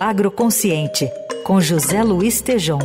Agroconsciente, com José Luiz Tejom.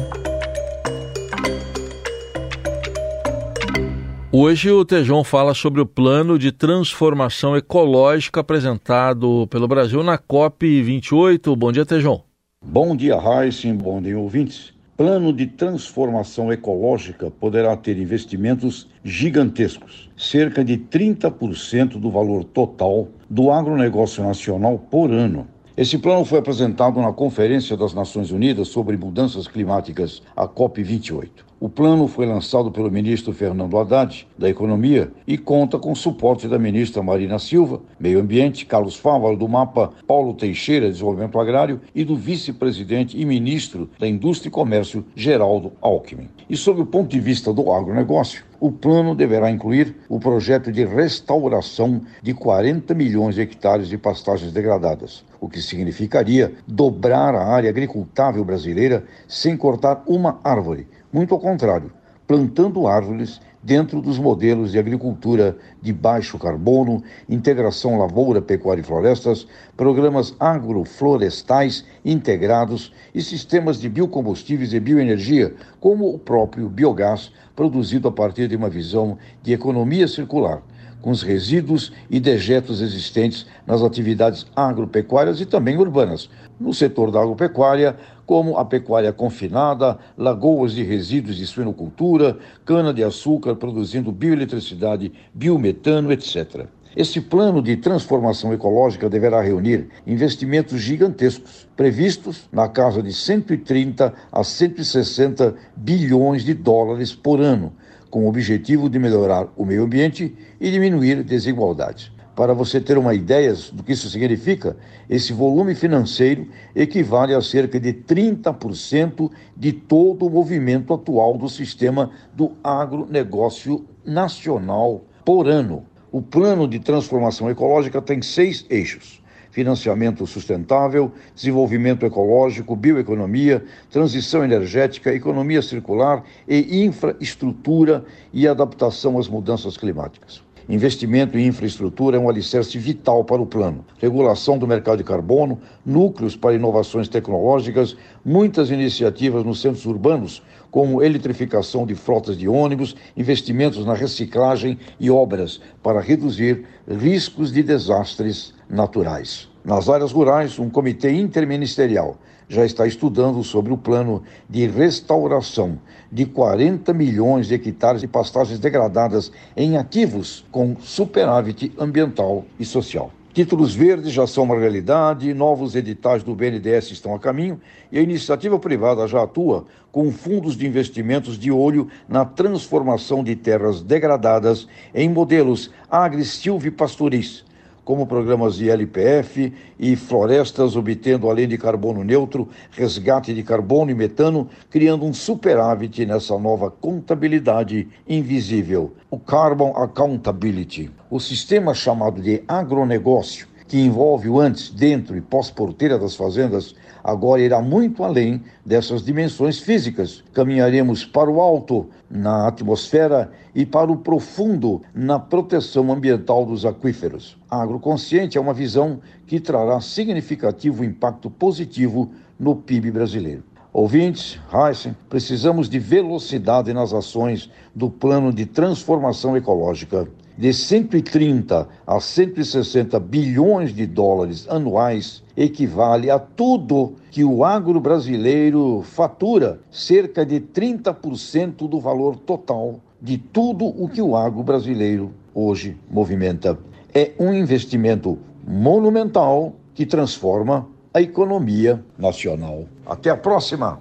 Hoje o Tejão fala sobre o plano de transformação ecológica apresentado pelo Brasil na COP28. Bom dia, Tejão. Bom dia, Heisen. Bom dia, ouvintes. Plano de transformação ecológica poderá ter investimentos gigantescos, cerca de 30% do valor total do agronegócio nacional por ano. Esse plano foi apresentado na Conferência das Nações Unidas sobre Mudanças Climáticas, a COP28. O plano foi lançado pelo ministro Fernando Haddad, da Economia, e conta com suporte da ministra Marina Silva, Meio Ambiente, Carlos Fávaro, do MAPA, Paulo Teixeira, Desenvolvimento Agrário, e do vice-presidente e ministro da Indústria e Comércio, Geraldo Alckmin. E sob o ponto de vista do agronegócio, o plano deverá incluir o projeto de restauração de 40 milhões de hectares de pastagens degradadas, o que significaria dobrar a área agricultável brasileira sem cortar uma árvore. Muito ao contrário, plantando árvores dentro dos modelos de agricultura de baixo carbono, integração lavoura, pecuária e florestas, programas agroflorestais integrados e sistemas de biocombustíveis e bioenergia, como o próprio biogás, produzido a partir de uma visão de economia circular com os resíduos e dejetos existentes nas atividades agropecuárias e também urbanas. No setor da agropecuária, como a pecuária confinada, lagoas de resíduos de suinocultura, cana-de-açúcar produzindo bioeletricidade, biometano, etc. Esse plano de transformação ecológica deverá reunir investimentos gigantescos, previstos na casa de 130 a 160 bilhões de dólares por ano, com o objetivo de melhorar o meio ambiente e diminuir desigualdades. Para você ter uma ideia do que isso significa, esse volume financeiro equivale a cerca de 30% de todo o movimento atual do sistema do agronegócio nacional por ano. O plano de transformação ecológica tem seis eixos financiamento sustentável, desenvolvimento ecológico, bioeconomia, transição energética, economia circular e infraestrutura e adaptação às mudanças climáticas. Investimento em infraestrutura é um alicerce vital para o plano. Regulação do mercado de carbono, núcleos para inovações tecnológicas, muitas iniciativas nos centros urbanos, como eletrificação de frotas de ônibus, investimentos na reciclagem e obras para reduzir riscos de desastres naturais. Nas áreas rurais, um comitê interministerial já está estudando sobre o plano de restauração de 40 milhões de hectares de pastagens degradadas em ativos com superávit ambiental e social. Títulos verdes já são uma realidade, novos editais do BNDES estão a caminho e a iniciativa privada já atua com fundos de investimentos de olho na transformação de terras degradadas em modelos agri-silvipastoris como programas de LPF e florestas, obtendo, além de carbono neutro, resgate de carbono e metano, criando um superávit nessa nova contabilidade invisível, o Carbon Accountability. O sistema chamado de agronegócio que envolve o antes, dentro e pós-porteira das fazendas, agora irá muito além dessas dimensões físicas. Caminharemos para o alto na atmosfera e para o profundo na proteção ambiental dos aquíferos. A agroconsciente é uma visão que trará significativo impacto positivo no PIB brasileiro. Ouvintes, Heisen, precisamos de velocidade nas ações do plano de transformação ecológica de 130 a 160 bilhões de dólares anuais equivale a tudo que o agro brasileiro fatura, cerca de 30% do valor total de tudo o que o agro brasileiro hoje movimenta. É um investimento monumental que transforma a economia nacional. Até a próxima!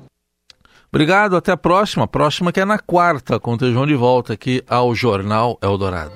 Obrigado, até a próxima. Próxima que é na quarta, com o Tejão de volta aqui ao Jornal Eldorado.